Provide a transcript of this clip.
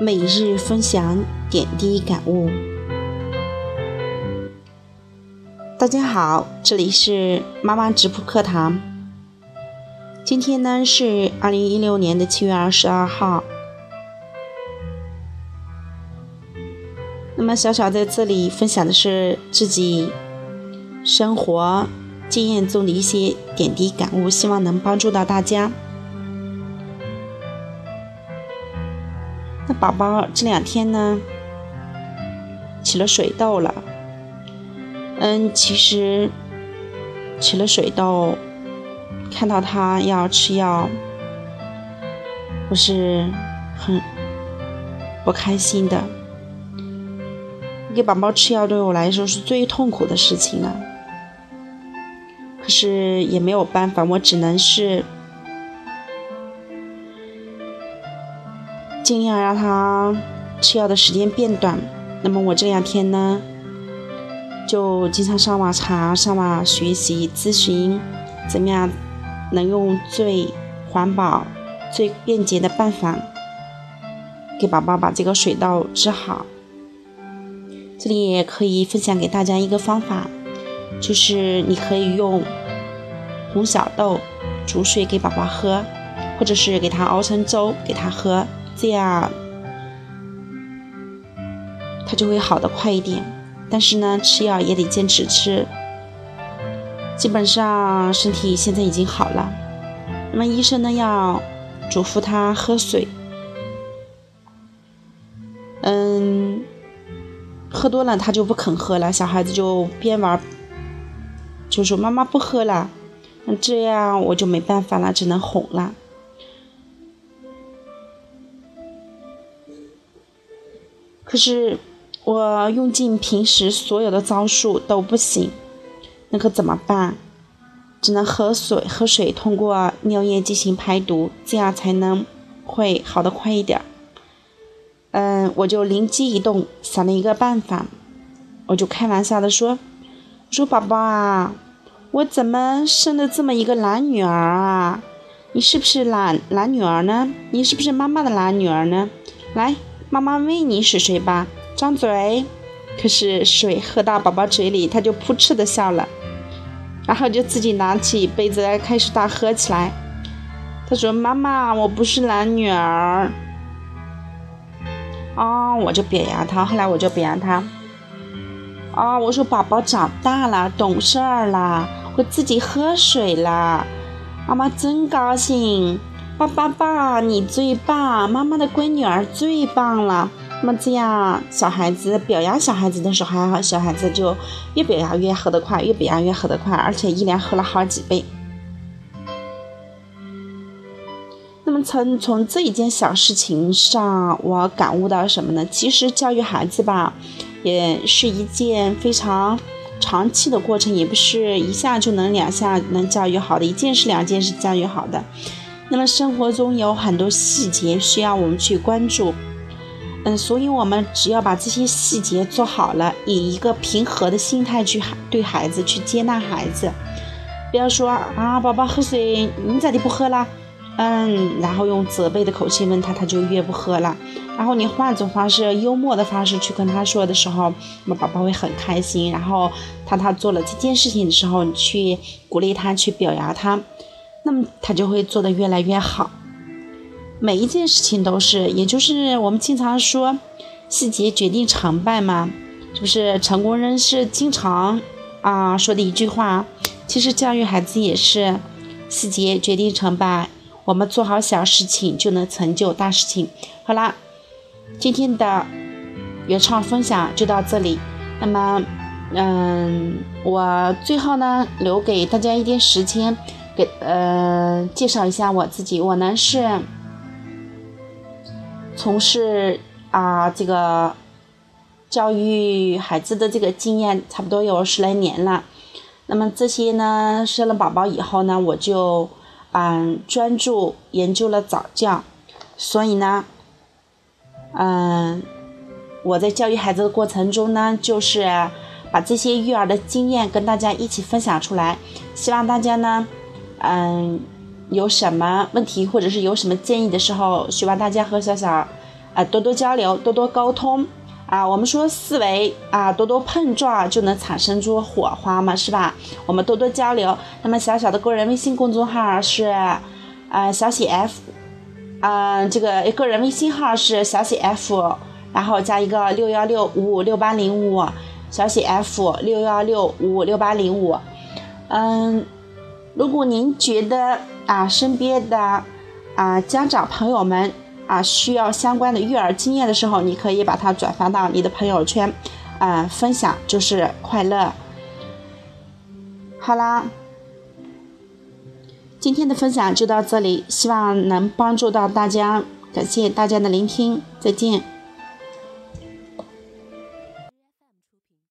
每日分享点滴感悟。大家好，这里是妈妈直播课堂。今天呢是二零一六年的七月二十二号。那么小小在这里分享的是自己生活经验中的一些点滴感悟，希望能帮助到大家。那宝宝这两天呢，起了水痘了。嗯，其实起了水痘，看到他要吃药，我是很不开心的。给宝宝吃药对我来说是最痛苦的事情了。可是也没有办法，我只能是。尽量让他吃药的时间变短。那么我这两天呢，就经常上网查、上网学习、咨询，怎么样能用最环保、最便捷的办法给宝宝把这个水痘治好。这里也可以分享给大家一个方法，就是你可以用红小豆煮水给宝宝喝，或者是给他熬成粥给他喝。这样，他就会好的快一点。但是呢，吃药也得坚持吃。基本上身体现在已经好了。那么医生呢要嘱咐他喝水。嗯，喝多了他就不肯喝了。小孩子就边玩，就说妈妈不喝了。那这样我就没办法了，只能哄了。可是我用尽平时所有的招数都不行，那可怎么办？只能喝水，喝水通过尿液进行排毒，这样才能会好的快一点。嗯，我就灵机一动，想了一个办法，我就开玩笑的说：“我说宝宝啊，我怎么生了这么一个懒女儿啊？你是不是懒懒女儿呢？你是不是妈妈的懒女儿呢？来。”妈妈喂你水水吧，张嘴。可是水喝到宝宝嘴里，他就扑哧的笑了，然后就自己拿起杯子来开始大喝起来。他说：“妈妈，我不是懒女儿。”啊，我就表扬他。后来我就表扬他。啊，我说宝宝长大了，懂事儿了，会自己喝水了。妈妈真高兴。爸爸爸，你最棒！妈妈的闺女儿最棒了。那么这样，小孩子表扬小孩子的时候还好，小孩子就越表扬越喝得快，越表扬越喝得快，而且一连喝了好几杯。那么从从这一件小事情上，我感悟到什么呢？其实教育孩子吧，也是一件非常长期的过程，也不是一下就能两下能教育好的，一件事两件事教育好的。那么生活中有很多细节需要我们去关注，嗯，所以我们只要把这些细节做好了，以一个平和的心态去对孩子去接纳孩子，不要说啊，宝宝喝水，你咋地不喝啦？嗯，然后用责备的口气问他，他就越不喝了。然后你换种方式，幽默的方式去跟他说的时候，那宝宝会很开心。然后他他做了这件事情的时候，你去鼓励他，去表扬他。那么他就会做得越来越好。每一件事情都是，也就是我们经常说，细节决定成败嘛，是不是？成功人士经常啊说的一句话。其实教育孩子也是，细节决定成败。我们做好小事情，就能成就大事情。好啦，今天的原创分享就到这里。那么，嗯，我最后呢，留给大家一点时间。给呃介绍一下我自己，我呢是从事啊这个教育孩子的这个经验差不多有十来年了。那么这些呢生了宝宝以后呢，我就嗯专注研究了早教，所以呢，嗯我在教育孩子的过程中呢，就是把这些育儿的经验跟大家一起分享出来，希望大家呢。嗯，有什么问题或者是有什么建议的时候，希望大家和小小啊，多多交流，多多沟通啊。我们说思维啊，多多碰撞就能产生出火花嘛，是吧？我们多多交流。那么小小的个人微信公众号是啊小写 f，嗯，这个个人微信号是小写 f，然后加一个六幺六五五六八零五，小写 f 六幺六五五六八零五。嗯，如果您觉得啊身边的啊家长朋友们啊需要相关的育儿经验的时候，你可以把它转发到你的朋友圈，啊分享就是快乐。好啦，今天的分享就到这里，希望能帮助到大家，感谢大家的聆听，再见。